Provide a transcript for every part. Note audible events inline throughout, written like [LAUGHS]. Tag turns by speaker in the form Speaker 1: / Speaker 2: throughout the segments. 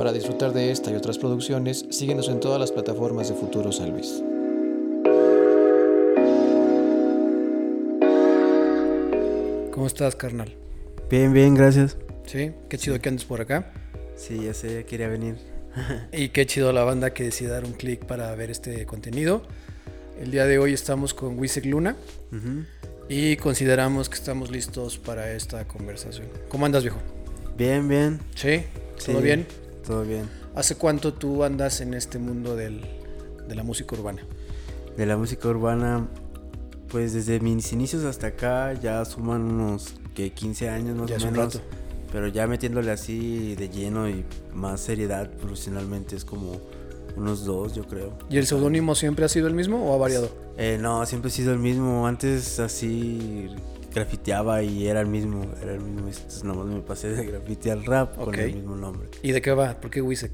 Speaker 1: Para disfrutar de esta y otras producciones, síguenos en todas las plataformas de Futuro San Luis. ¿Cómo estás, carnal?
Speaker 2: Bien, bien, gracias.
Speaker 1: Sí, qué chido que andes por acá.
Speaker 2: Sí, ya sé, ya quería venir. [LAUGHS]
Speaker 1: y qué chido la banda que decide dar un clic para ver este contenido. El día de hoy estamos con Wisek Luna y consideramos que estamos listos para esta conversación. ¿Cómo andas, viejo?
Speaker 2: Bien, bien.
Speaker 1: ¿Sí? ¿Todo bien?
Speaker 2: Todo bien.
Speaker 1: ¿Hace cuánto tú andas en este mundo de la música urbana?
Speaker 2: De la música urbana, pues desde mis inicios hasta acá ya suman unos que 15 años más o menos. Pero ya metiéndole así de lleno y más seriedad profesionalmente es como unos dos, yo creo.
Speaker 1: ¿Y el seudónimo siempre ha sido el mismo o ha variado?
Speaker 2: Eh, no, siempre ha sido el mismo. Antes así grafiteaba y era el mismo, era el mismo. Entonces nomás me pasé de grafite al rap con el mismo nombre.
Speaker 1: ¿Y de qué va? ¿Por qué Wisek?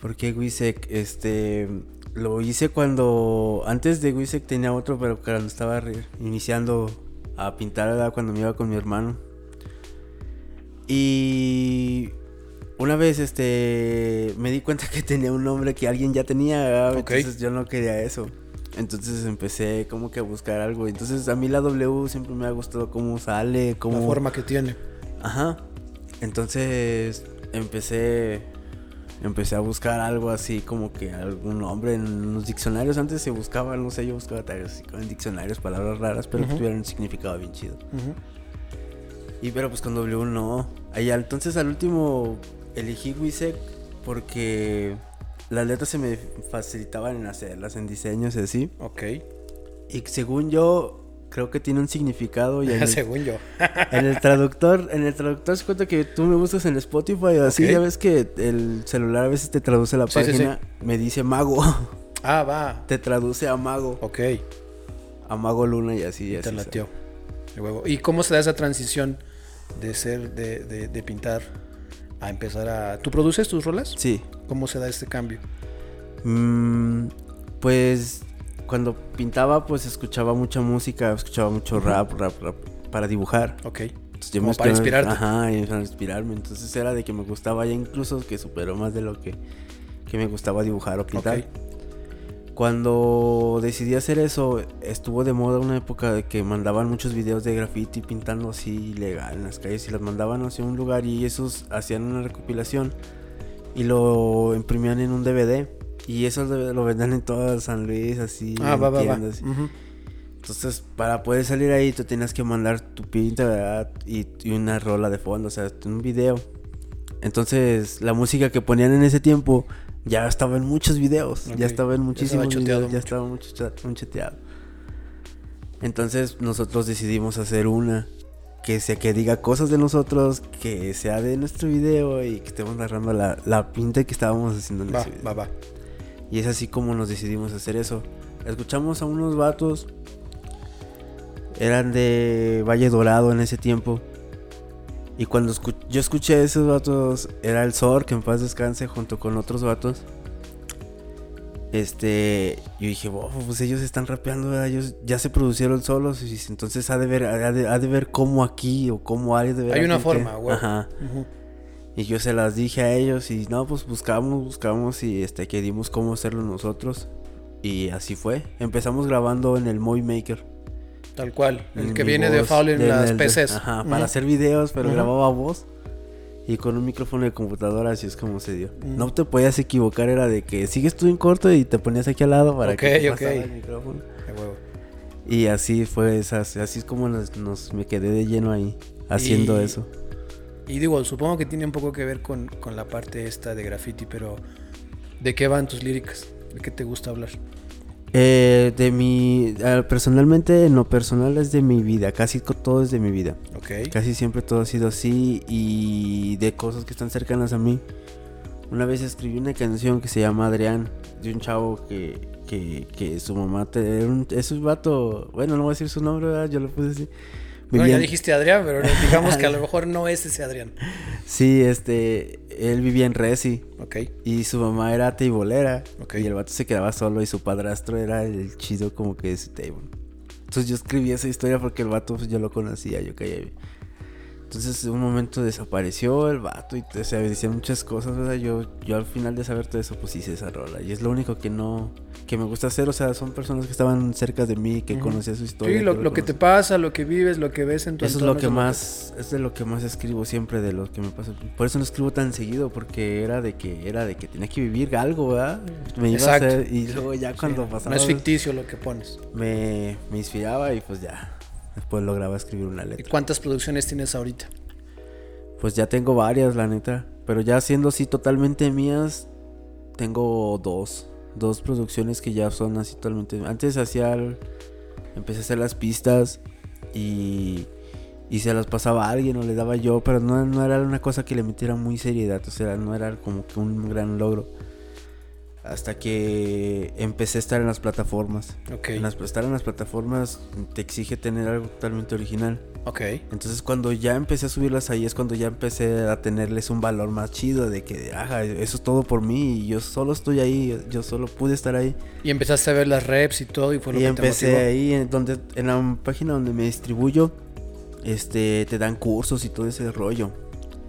Speaker 2: ¿Por qué Wisek? Este, lo hice cuando, antes de Wisek tenía otro, pero cuando estaba iniciando a pintar, cuando me iba con mi hermano. Y una vez este me di cuenta que tenía un nombre que alguien ya tenía, entonces yo no quería eso. Entonces empecé como que a buscar algo. Entonces a mí la W siempre me ha gustado cómo sale, cómo...
Speaker 1: La forma que tiene.
Speaker 2: Ajá. Entonces empecé empecé a buscar algo así como que algún nombre en los diccionarios. Antes se buscaba, no sé, yo buscaba así en diccionarios, palabras raras, pero que tuvieran un significado bien chido. Y pero pues con W no. Ahí entonces al último elegí Wisek porque las letras se me facilitaban en hacerlas, en diseños y así.
Speaker 1: Ok.
Speaker 2: Y según yo, creo que tiene un significado. Y [LAUGHS]
Speaker 1: según yo.
Speaker 2: en el traductor, en el traductor se cuenta que tú me buscas en Spotify o así, ya ves que el celular a veces te traduce la página, me dice mago. [LAUGHS]
Speaker 1: Ah, va.
Speaker 2: Te traduce a mago.
Speaker 1: Ok.
Speaker 2: A mago luna y así. Y
Speaker 1: te latió. ¿Y cómo se da esa transición de ser, de, de pintar a empezar a... ¿Tú produces tus rolas?
Speaker 2: Sí.
Speaker 1: ¿Cómo se da este cambio?
Speaker 2: Mm, pues cuando pintaba pues escuchaba mucha música, escuchaba mucho rap, rap, rap para dibujar.
Speaker 1: Ok.
Speaker 2: Entonces, para inspirarte. Ajá, para inspirarme. Entonces era de que me gustaba ya incluso que superó más de lo que, que me gustaba dibujar o pintar. Cuando decidí hacer eso, estuvo de moda una época de que mandaban muchos videos de graffiti pintando así ilegal en las calles y los mandaban hacia un lugar y esos hacían una recopilación y lo imprimían en un DVD y eso lo vendían en toda San Luis así.
Speaker 1: Ah, va, va, va.
Speaker 2: Entonces, para poder salir ahí, tú tenías que mandar tu pinta, ¿verdad? Y, y, una rola de fondo, o sea, un video. Entonces, la música que ponían en ese tiempo ya estaba en muchos videos. Ya estaba en muchísimos ya videos. Ya estaba mucho, chateado. Entonces nosotros decidimos hacer una que sea que diga cosas de nosotros, que sea de nuestro video y que estemos narrando la, la pinta que estábamos haciendo en ese video.
Speaker 1: Va, va.
Speaker 2: Y es así como nos decidimos hacer eso. Escuchamos a unos vatos. Eran de Valle Dorado en ese tiempo. Y cuando yo escuché a esos vatos, era el Zor, que en paz descanse, junto con otros vatos. Este, yo dije, pues ellos están rapeando, ellos ya se producieron solos, y entonces ha de ver, ha de, ver cómo aquí o cómo hay de ver.
Speaker 1: Hay una forma, güey.
Speaker 2: Ajá. Y yo se las dije a ellos y no, pues buscamos, buscamos y este, que dimos cómo hacerlo nosotros. Y así fue. Empezamos grabando en el Movie Maker.
Speaker 1: Tal cual, el que viene de Foul en las PCs.
Speaker 2: Ajá, para hacer videos, pero grababa voz. Y con un micrófono de computadora, así es como se dio. No te podías equivocar, era de que sigues tú en corto y te ponías aquí al lado para que te
Speaker 1: okay. el micrófono.
Speaker 2: Y así fue, así es como nos, me quedé de lleno ahí, haciendo eso.
Speaker 1: Y digo, supongo que tiene un poco que ver con, con la parte esta de graffiti, pero ¿de qué van tus líricas? ¿De qué te gusta hablar?
Speaker 2: Eh, de mi. Personalmente, en lo personal es de mi vida. Casi todo es de mi vida.
Speaker 1: Ok.
Speaker 2: Casi siempre todo ha sido así. Y de cosas que están cercanas a mí. Una vez escribí una canción que se llama Adrián. De un chavo que, que, que su mamá. Te, es un vato. Bueno, no voy a decir su nombre, yo lo puse así.
Speaker 1: Bueno, ya dijiste Adrián, pero digamos que a lo [LAUGHS] mejor no es ese Adrián.
Speaker 2: Sí, este, él vivía en Resi.
Speaker 1: Ok.
Speaker 2: Y su mamá era teibolera. Ok. Y el vato se quedaba solo y su padrastro era el chido como que ese table. Entonces yo escribí esa historia porque el vato pues, yo lo conocía, yo caía Entonces, en un momento desapareció el vato y o sea, decía muchas cosas, ¿verdad? Yo, yo al final de saber todo eso, pues hice esa rola. Y es lo único que no, que me gusta hacer. O sea, son personas que estaban cerca de mí, que
Speaker 1: Ujú.
Speaker 2: conocía su historia.
Speaker 1: Sí, lo, que te pasa, lo que vives, lo que ves en tu
Speaker 2: Eso es lo que más, es de lo que más escribo siempre, de lo que me pasa. Por eso no escribo tan seguido, porque era de que, era de que tenía que vivir algo, ¿verdad? Me iba a
Speaker 1: Exacto.
Speaker 2: hacer, y luego ya
Speaker 1: Sí,
Speaker 2: cuando
Speaker 1: no
Speaker 2: pasaba,
Speaker 1: es ficticio lo que pones.
Speaker 2: me, me inspiraba y pues ya, después lograba escribir una
Speaker 1: ¿Y
Speaker 2: letra.
Speaker 1: cuántas producciones tienes ahorita?
Speaker 2: Pues ya tengo varias, la neta. Pero ya siendo así totalmente mías, tengo dos. Dos producciones que ya son así totalmente. Antes hacía. el- Empecé a hacer las pistas y. Y se las pasaba a alguien o le daba yo, pero no, no era una cosa que le metiera muy seriedad, o sea, no era como que un gran logro. Hasta que empecé a estar en las plataformas.
Speaker 1: Ok.
Speaker 2: En las, estar en las plataformas te exige tener algo totalmente original.
Speaker 1: Ok.
Speaker 2: Entonces cuando ya empecé a subirlas ahí es cuando ya empecé a tenerles un valor más chido de que, ajá, eso es todo por mí y yo solo estoy ahí, yo solo pude estar ahí.
Speaker 1: Y empezaste a ver las reps y todo y fue lo
Speaker 2: y
Speaker 1: que
Speaker 2: empecé
Speaker 1: te
Speaker 2: ahí en donde en la página donde me distribuyo, este, te dan cursos y todo ese rollo.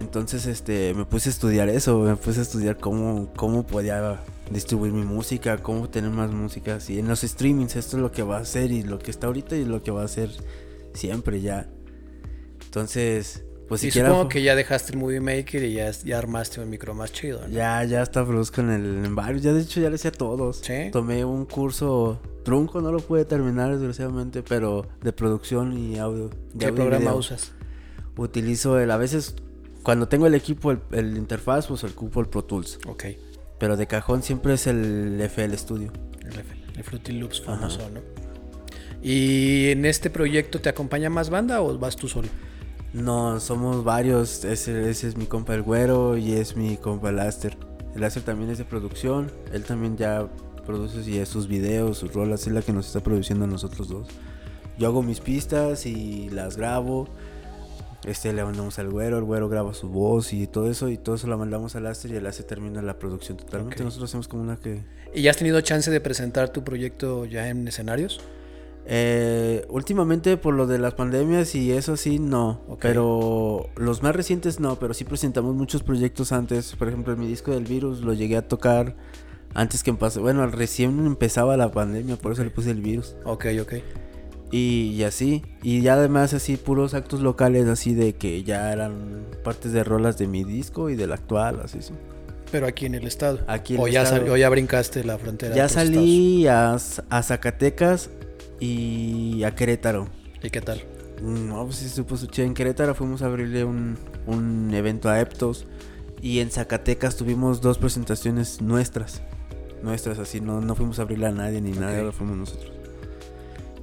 Speaker 2: Entonces, este, me puse a estudiar eso, me puse a estudiar cómo, cómo podía distribuir mi música, cómo tener más música así. En los streamings esto es lo que va a hacer y lo que está ahorita y lo que va a hacer siempre ya. Entonces, pues
Speaker 1: y
Speaker 2: siquiera
Speaker 1: supongo
Speaker 2: fu-
Speaker 1: que ya dejaste el Movie Maker y ya, ya armaste un micro más chido, ¿no?
Speaker 2: ya, ya hasta produzco en el en varios, ya de hecho ya le hice a todos.
Speaker 1: Sí.
Speaker 2: Tomé un curso trunco, no lo pude terminar desgraciadamente, pero de producción y audio. de
Speaker 1: ¿Qué
Speaker 2: audio y
Speaker 1: programa
Speaker 2: video.
Speaker 1: usas?
Speaker 2: Utilizo el, a veces cuando tengo el equipo, el, el interfaz, pues ocupo el Pro Tools.
Speaker 1: Ok.
Speaker 2: Pero de cajón siempre es el FL Studio.
Speaker 1: El, F- el Fruity Loops famoso, ¿no? ¿Y en este proyecto te acompaña más banda o vas tú solo?
Speaker 2: No, somos varios. Ese, ese es mi compa el güero y es mi compa el Aster. El Aster también es de producción. Él también ya produce y sus videos, sus rolas. Es la que nos está produciendo a nosotros dos. Yo hago mis pistas y las grabo. Este le mandamos al güero, el güero graba su voz y todo eso. Y todo eso lo mandamos al Aster y el Aster termina la producción totalmente. Nosotros hacemos como una que.
Speaker 1: ¿Y ya has tenido chance de presentar tu proyecto ya en escenarios?
Speaker 2: Eh, últimamente por lo de las pandemias y eso sí, no. Pero los más recientes no, pero sí presentamos muchos proyectos antes. Por ejemplo, mi disco del virus lo llegué a tocar antes que empezó. Bueno, recién empezaba la pandemia, por eso le puse el virus.
Speaker 1: Ok, ok.
Speaker 2: Y, y así. Y ya además así puros actos locales así de que ya eran partes de rolas de mi disco y del actual, así sí.
Speaker 1: Pero aquí en el estado.
Speaker 2: Aquí en
Speaker 1: o,
Speaker 2: el
Speaker 1: ya
Speaker 2: estado.
Speaker 1: sal- o ya brincaste la frontera.
Speaker 2: Ya salí a, a Zacatecas y a Querétaro.
Speaker 1: ¿Y qué tal?
Speaker 2: No, pues sí, supo su chido. En Querétaro fuimos a abrirle un, un evento a Eptos. Y en Zacatecas tuvimos dos presentaciones nuestras. Nuestras, así, no, no fuimos a abrirle a nadie ni nada, lo fuimos nosotros.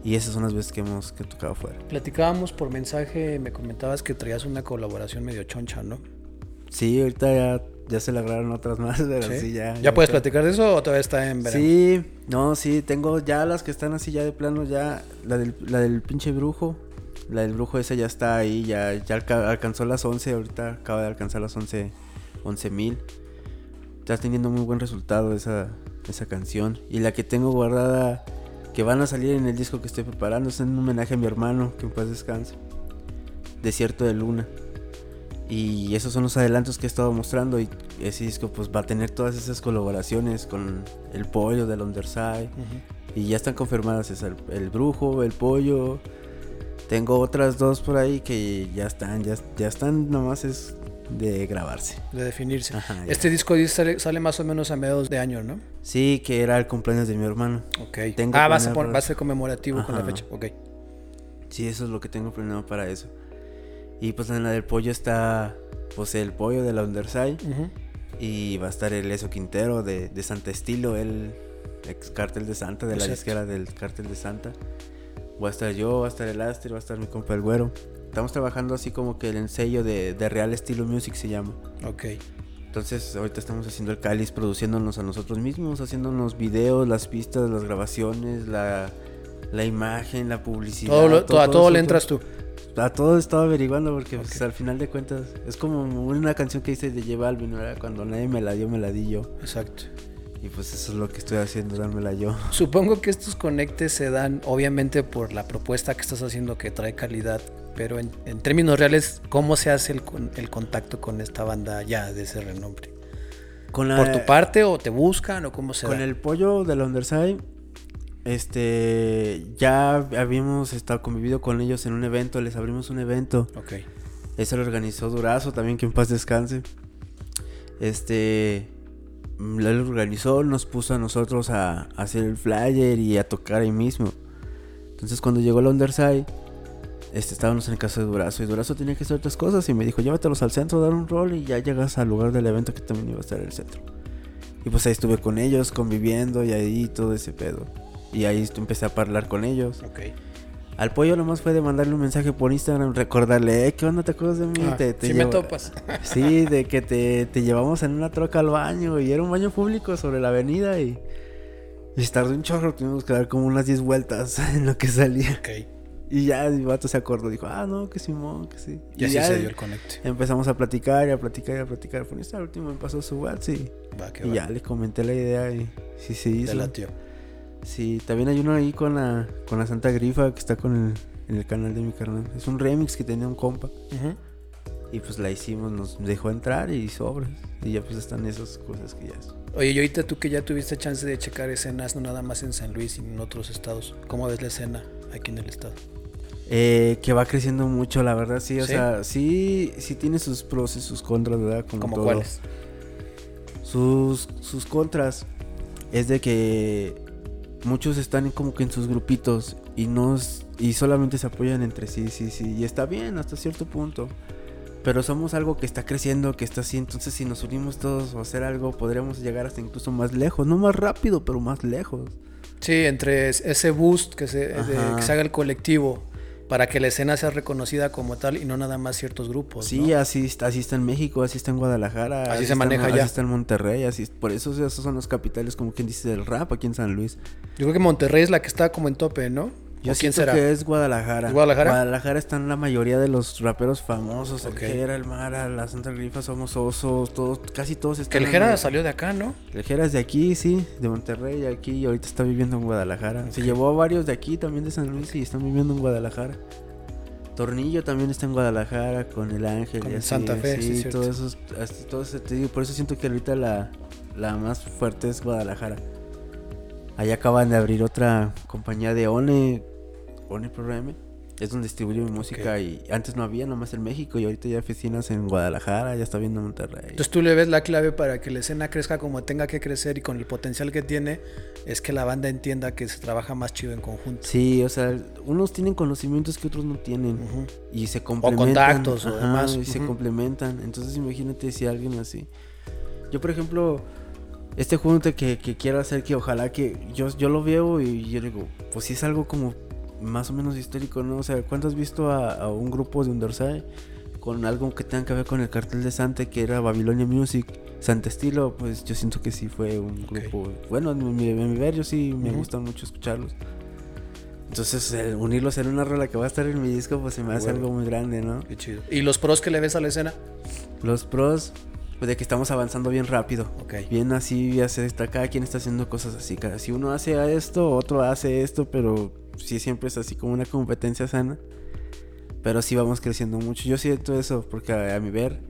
Speaker 2: Y esas son las veces que hemos que tocado afuera.
Speaker 1: Platicábamos por mensaje, me comentabas que traías una colaboración medio choncha, ¿no?
Speaker 2: Sí, ahorita ya, ya se lograron otras más, [LAUGHS] pero sí,
Speaker 1: ¿Sí?
Speaker 2: ya.
Speaker 1: ¿Ya puedes platicar de eso o todavía está en verano?
Speaker 2: Sí, no, sí, tengo ya las que están así ya de plano, ya la del, la del pinche brujo, la del brujo esa ya está ahí, ya, ya alca- alcanzó las 11, ahorita acaba de alcanzar las 11 mil. Está teniendo muy buen resultado esa, esa canción. Y la que tengo guardada, que van a salir en el disco que estoy preparando, es un homenaje a mi hermano, que en paz descanse. Desierto de Luna. Y esos son los adelantos que he estado mostrando. Y ese disco pues va a tener todas esas colaboraciones con el pollo del Underside.
Speaker 1: Ujú.
Speaker 2: Y ya están confirmadas es el, el brujo, el pollo. Tengo otras dos por ahí que ya están, ya, ya están, nomás es de grabarse.
Speaker 1: De definirse.
Speaker 2: Ajá.
Speaker 1: Este disco sale, sale más o menos a mediados de año, ¿no?
Speaker 2: Sí, que era el cumpleaños de mi hermano.
Speaker 1: Ok.
Speaker 2: Tengo
Speaker 1: ah, va a, ser,
Speaker 2: planeado-
Speaker 1: va a ser conmemorativo con la fecha. Ok.
Speaker 2: Sí, eso es lo que tengo planeado para eso. Y pues en la del pollo está pues el pollo de la Underside. Y va a estar el Eso Quintero de, de Santa Estilo, el ex cártel de Santa, de la disquera del cártel de Santa. Voy a estar yo, va a estar el Aster, va a estar mi compa el güero. Estamos trabajando así como que el ensayo de, de Real Estilo Music se llama.
Speaker 1: Ok.
Speaker 2: Entonces ahorita estamos haciendo el cáliz, produciéndonos a nosotros mismos, haciéndonos videos, las pistas, las grabaciones, la, la imagen, la publicidad.
Speaker 1: Todo lo- a todo le entras tú.
Speaker 2: A todo estaba averiguando porque pues, al final de cuentas es como una canción que hice de J Balvin, ¿verdad? Cuando nadie me la dio, me la di yo.
Speaker 1: Exacto.
Speaker 2: Y pues eso es lo que estoy haciendo, dármela yo. [LAUGHS]
Speaker 1: Supongo que estos conectes se dan obviamente por la propuesta que estás haciendo que trae calidad Pero en, en términos reales, ¿cómo se hace el, el contacto con esta banda ya de ese renombre?
Speaker 2: Con la-
Speaker 1: ¿Por tu parte o te buscan o cómo se
Speaker 2: Con
Speaker 1: da?
Speaker 2: el pollo del Underside, este, ya habíamos estado convivido con ellos en un evento, les abrimos un evento.
Speaker 1: Ok.
Speaker 2: Eso lo organizó Durazo, también que en paz descanse. Este, lo organizó, nos puso a nosotros a, a hacer el flyer y a tocar ahí mismo. Entonces cuando llegó el Underside, este, estábamos en casa de Durazo y Durazo tenía que hacer otras cosas y me dijo, llévatelos al centro, dar un rol y ya llegas al lugar del evento que también iba a estar en el centro. Y pues ahí estuve con ellos, conviviendo y ahí todo ese pedo. Y ahí empecé a hablar con ellos.
Speaker 1: Ok.
Speaker 2: Al pollo nomás fue de mandarle un mensaje por Instagram, recordarle, eh, ¿qué onda? ¿Te acuerdas de mí?
Speaker 1: Ah,
Speaker 2: Te- te
Speaker 1: sí me topas. [LAUGHS]
Speaker 2: Sí, de que te, te llevamos en una troca al baño y era un baño público sobre la avenida y, y tardó un chorro, tuvimos que dar como unas 10 vueltas [LAUGHS] en lo que salía.
Speaker 1: Ok.
Speaker 2: Y ya el vato se acordó, dijo, ah, no, que Simón, que sí.
Speaker 1: Y, así
Speaker 2: ya
Speaker 1: se dio el conecte.
Speaker 2: empezamos a platicar y a platicar y a platicar. Por Instagram, último me pasó su WhatsApp y,
Speaker 1: Va, que
Speaker 2: y
Speaker 1: va.
Speaker 2: ya le comenté la idea y sí se hizo.
Speaker 1: Te latió.
Speaker 2: Sí, también hay uno ahí con la, con la Santa Grifa que está con el, en el canal de mi carnal. Es un remix que tenía un compa. Y pues la hicimos, nos dejó entrar y sobres. Y ya pues están esas cosas que ya es.
Speaker 1: Oye, y ahorita tú que ya tuviste chance de checar escenas, no nada más en San Luis, sino en otros estados. ¿Cómo ves la escena aquí en el estado?
Speaker 2: Eh, que va creciendo mucho, la verdad, sí. O
Speaker 1: ¿Sí?
Speaker 2: sea, sí, sí tiene sus pros y sus contras, ¿verdad? Como
Speaker 1: ¿Cómo
Speaker 2: todo.
Speaker 1: cuáles?
Speaker 2: Sus, sus contras es de que muchos están como que en sus grupitos y no y solamente se apoyan entre sí, sí, sí. Y está bien hasta cierto punto. Pero somos algo que está creciendo, que está así. Entonces, si nos unimos todos o hacer algo, podríamos llegar hasta incluso más lejos. No más rápido, pero más lejos.
Speaker 1: Sí, entre es- ese boost que se, de- que se haga el colectivo para que la escena sea reconocida como tal y no nada más ciertos grupos.
Speaker 2: Sí,
Speaker 1: ¿no?
Speaker 2: así, está- así está en México, así está en Guadalajara.
Speaker 1: Así se
Speaker 2: en-
Speaker 1: maneja
Speaker 2: Así
Speaker 1: ya.
Speaker 2: está en Monterrey, así por eso esos son los capitales, como quien dice, del rap aquí en San Luis.
Speaker 1: Yo creo que Monterrey es la que está como en tope, ¿no?
Speaker 2: Yo
Speaker 1: ¿O quién
Speaker 2: siento
Speaker 1: será?
Speaker 2: que es Guadalajara.
Speaker 1: ¿Es Guadalajara?
Speaker 2: Guadalajara están la mayoría de los raperos famosos.
Speaker 1: Ok.
Speaker 2: El Jera, el Mara, la Santa Grifa, Somos Osos, todos, casi todos
Speaker 1: Que
Speaker 2: están.
Speaker 1: el
Speaker 2: en-
Speaker 1: Jera salió de acá, ¿no?
Speaker 2: El Jera es de aquí, sí, de Monterrey, aquí, y ahorita está viviendo en Guadalajara. Se llevó a varios de aquí, también de San Luis, y están viviendo en Guadalajara. Tornillo también está en Guadalajara con el Ángel
Speaker 1: Con
Speaker 2: y así.
Speaker 1: Santa Fe, sí,
Speaker 2: sí, todo eso, todo eso te digo, por eso siento que ahorita la, la más fuerte es Guadalajara. Allá acaban de abrir otra compañía de One, One Program. Es donde distribuye mi música y antes no había, nomás en México y ahorita ya hay oficinas en Guadalajara, ya está viendo Monterrey.
Speaker 1: Entonces tú le ves la clave para que la escena crezca como tenga que crecer y con el potencial que tiene, es que la banda entienda que se trabaja más chido en conjunto.
Speaker 2: Sí, o sea, unos tienen conocimientos que otros no tienen. Y se complementan.
Speaker 1: contactos o demás,
Speaker 2: Y se complementan. Entonces imagínate si alguien así. Yo, por ejemplo, este junte que, que quiero hacer, que ojalá que yo, yo lo veo y yo digo, pues sí es algo como más o menos histórico, ¿no? O sea, ¿cuánto has visto a, a un grupo de Underside con algo que tenga que ver con el cartel de Santa que era Babilonia Music? Santa Estilo, pues yo siento que sí fue un grupo. Bueno, en mi, en mi ver, yo sí me
Speaker 1: Ujú.
Speaker 2: gusta mucho escucharlos. Entonces, el unirlos en una rola que va a estar en mi disco, pues se me hace algo muy grande, ¿no?
Speaker 1: Qué chido. ¿Y los pros que le ves a la escena?
Speaker 2: Los pros, pues de que estamos avanzando bien rápido. Bien así, ya se está, cada quien está haciendo cosas así. Cada, si uno hace esto, otro hace esto, pero sí siempre es así como una competencia sana. Pero sí vamos creciendo mucho. Yo siento eso, porque a, a mi ver,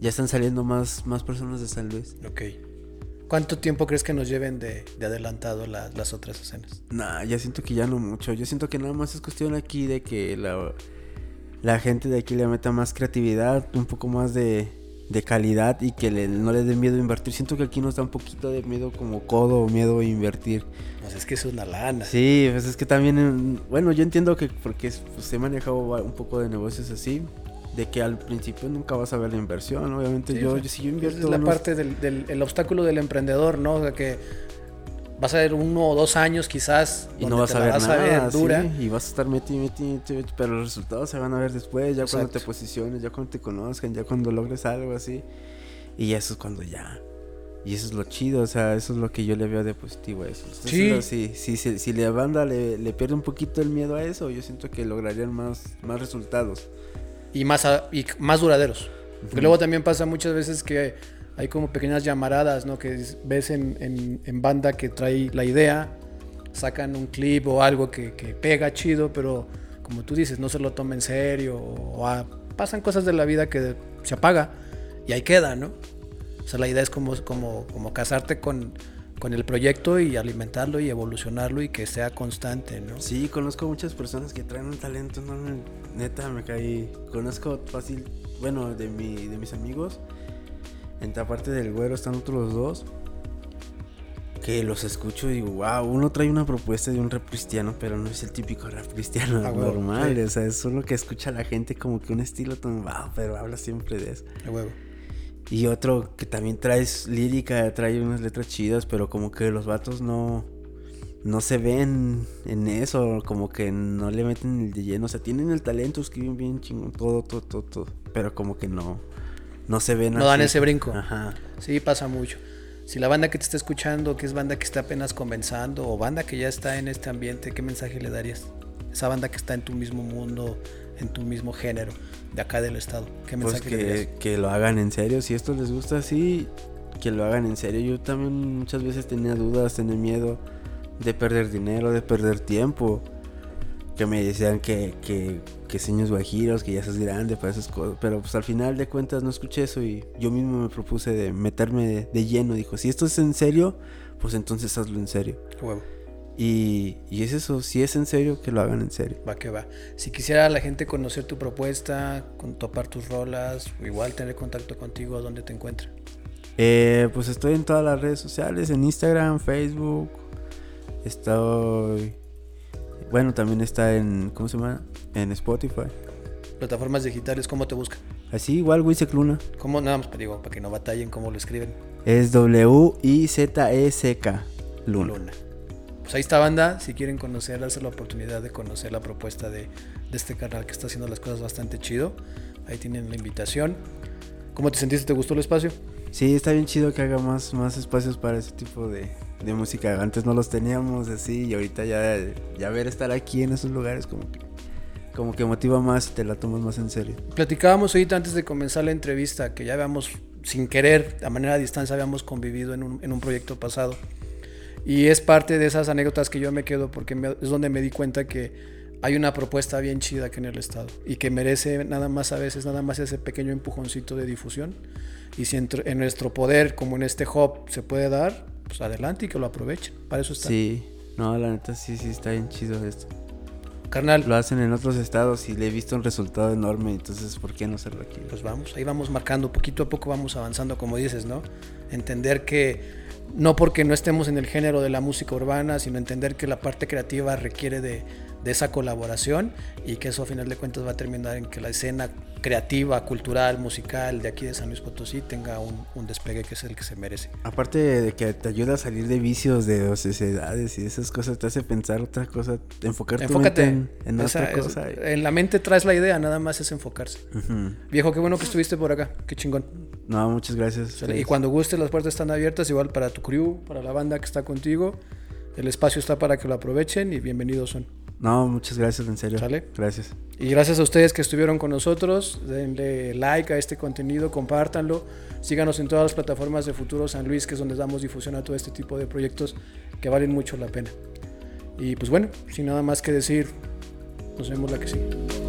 Speaker 2: ya están saliendo más, más personas de San Luis.
Speaker 1: Ok. ¿Cuánto tiempo crees que nos lleven de, de adelantado la- las otras escenas?
Speaker 2: Nah, ya siento que ya no mucho. Yo siento que nada más es cuestión aquí de que la, la gente de aquí le meta más creatividad, un poco más de, de calidad y que le- no le dé miedo invertir. Siento que aquí nos da un poquito de miedo como codo o miedo a invertir.
Speaker 1: Pues es que es una lana.
Speaker 2: Sí, pues es que también, en- bueno, yo entiendo que porque pues, he manejado un poco de negocios así, de que al principio nunca vas a ver la inversión. Obviamente
Speaker 1: Sí,
Speaker 2: yo,
Speaker 1: o sea,
Speaker 2: yo- si yo invierto...
Speaker 1: es la
Speaker 2: unos-
Speaker 1: parte del, del- el obstáculo del emprendedor, ¿no? O sea, que vas a ver uno o dos años quizás
Speaker 2: Y no vas a ver
Speaker 1: vas
Speaker 2: nada,
Speaker 1: dura.
Speaker 2: sí, y vas a estar meti, meti, meti, meti, pero los resultados se van a ver después, ya cuando te posiciones, ya cuando te conozcan, ya cuando logres algo así. Y eso es cuando ya. Y eso es lo chido, o sea, eso es lo que yo le veo de positivo a eso. Entonces,
Speaker 1: Sí.
Speaker 2: si, si, si, si la banda le, le pierde un poquito el miedo a eso, yo siento que lograrían más, más resultados.
Speaker 1: y más, a- y más duraderos. Porque luego también pasa muchas veces que hay como pequeñas llamaradas, ¿no? Que es- ves en, en- en banda que trae la idea, sacan un clip o algo que, que pega chido, pero como tú dices, no se lo toma en serio o ah, pasan cosas de la vida que se apaga y ahí queda, ¿no? O sea, la idea es como, como, como casarte con, con el proyecto y alimentarlo y evolucionarlo y que sea constante, ¿no?
Speaker 2: Sí, conozco muchas personas que traen un talento, no, neta, me caí. Conozco fácil, bueno, de, mi, de mis amigos, en esta parte del güero están otros dos, que los escucho y digo, wow, uno trae una propuesta de un rap cristiano, pero no es el típico rap cristiano
Speaker 1: A huevo,
Speaker 2: normal,
Speaker 1: sí.
Speaker 2: o sea, es solo que escucha la gente como que un estilo tan wow, pero habla siempre de eso.
Speaker 1: A huevo.
Speaker 2: Y otro que también trae lírica, trae unas letras chidas, pero como que los vatos no, no se ven en eso, como que no le meten el de lleno. O sea, tienen el talento, escriben bien chingón, todo, todo, todo, todo. Pero como que no, no se ven
Speaker 1: No dan
Speaker 2: así.
Speaker 1: ese brinco.
Speaker 2: Ajá.
Speaker 1: Sí, pasa mucho. Si la banda que te está escuchando, que es banda que está apenas comenzando, o banda que ya está en este ambiente, ¿qué mensaje le darías? Esa banda que está en tu mismo mundo, en tu mismo género, de acá del estado. ¿Qué
Speaker 2: Pues
Speaker 1: mensaje le darías?
Speaker 2: que, que lo hagan en serio. Si esto les gusta así, que lo hagan en serio. Yo también muchas veces tenía dudas, tenía miedo de perder dinero, de perder tiempo. Que me decían que, que, que sueños guajiros, que ya sos grande para esas cosas. Pero pues al final de cuentas no escuché eso y yo mismo me propuse de meterme de, de lleno. Dijo, si esto es en serio, pues entonces hazlo en serio.
Speaker 1: Huevo.
Speaker 2: Y, y es eso, si es en serio, que lo hagan en serio.
Speaker 1: Va que va. Si quisiera la gente conocer tu propuesta, con topar tus rolas, o igual tener contacto contigo, ¿dónde te encuentran?
Speaker 2: Eh, pues estoy en todas las redes sociales, en Instagram, Facebook. Estoy. Bueno, también está en. ¿Cómo se llama? En Spotify.
Speaker 1: Plataformas digitales, ¿cómo te buscan?
Speaker 2: Así, igual, Wisek Luna.
Speaker 1: ¿Cómo? Nada más, digo, para que no batallen, ¿cómo lo escriben?
Speaker 2: Es W-I-Z-E-C-K. Luna.
Speaker 1: Luna. Pues ahí está banda, si quieren conocer, darse la oportunidad de conocer la propuesta de, de este canal que está haciendo las cosas bastante chido. Ahí tienen la invitación. ¿Cómo te sentiste? ¿Te gustó el espacio?
Speaker 2: Sí, está bien chido que haga más, más espacios para ese tipo de, de música. Antes no los teníamos así y ahorita ya, ya ver estar aquí en esos lugares como que, como que motiva más y te la tomas más en serio.
Speaker 1: Platicábamos ahorita antes de comenzar la entrevista que ya habíamos, sin querer, a manera de distancia, habíamos convivido en un, en un proyecto pasado. Y es parte de esas anécdotas que yo me quedo porque es donde me di cuenta que hay una propuesta bien chida aquí en el estado y que merece nada más a veces, nada más ese pequeño empujoncito de difusión. Y si en, en nuestro poder, como en este hub, se puede dar, pues adelante y que lo aprovechen. Para eso está.
Speaker 2: Sí, no, la neta sí, sí está bien chido esto.
Speaker 1: Carnal,
Speaker 2: Lo hacen en otros estados y le he visto un resultado enorme, entonces ¿por qué no hacerlo aquí?
Speaker 1: pues vamos, ahí vamos marcando, poquito a poco vamos avanzando, como dices, ¿no? Entender que no porque no estemos en el género de la música urbana, sino entender que la parte creativa requiere de, de esa colaboración y que eso a final de cuentas va a terminar en que la escena creativa, cultural, musical de aquí de San Luis Potosí tenga un, un despegue que es el que se merece.
Speaker 2: Aparte de que te ayuda a salir de vicios, de sociedades y esas cosas, te hace pensar otra cosa, enfocar tu
Speaker 1: Enfócate
Speaker 2: mente en, en
Speaker 1: Esa
Speaker 2: otra
Speaker 1: es-
Speaker 2: cosa.
Speaker 1: en la mente traes la idea, nada más es enfocarse.
Speaker 2: Ujú.
Speaker 1: Viejo, qué bueno que estuviste por acá, qué chingón.
Speaker 2: No, muchas gracias.
Speaker 1: Sale, Y cuando guste, las puertas están abiertas, igual para tu crew, para la banda que está contigo. El espacio está para que lo aprovechen y bienvenidos son.
Speaker 2: No, muchas gracias, en serio.
Speaker 1: ¿Sale?
Speaker 2: Gracias.
Speaker 1: Y gracias a ustedes que estuvieron con nosotros. Denle like a este contenido, compártanlo. Síganos en todas las plataformas de Futuro San Luis, que es donde damos difusión a todo este tipo de proyectos que valen mucho la pena. Y pues bueno, sin nada más que decir, nos vemos la que sigue.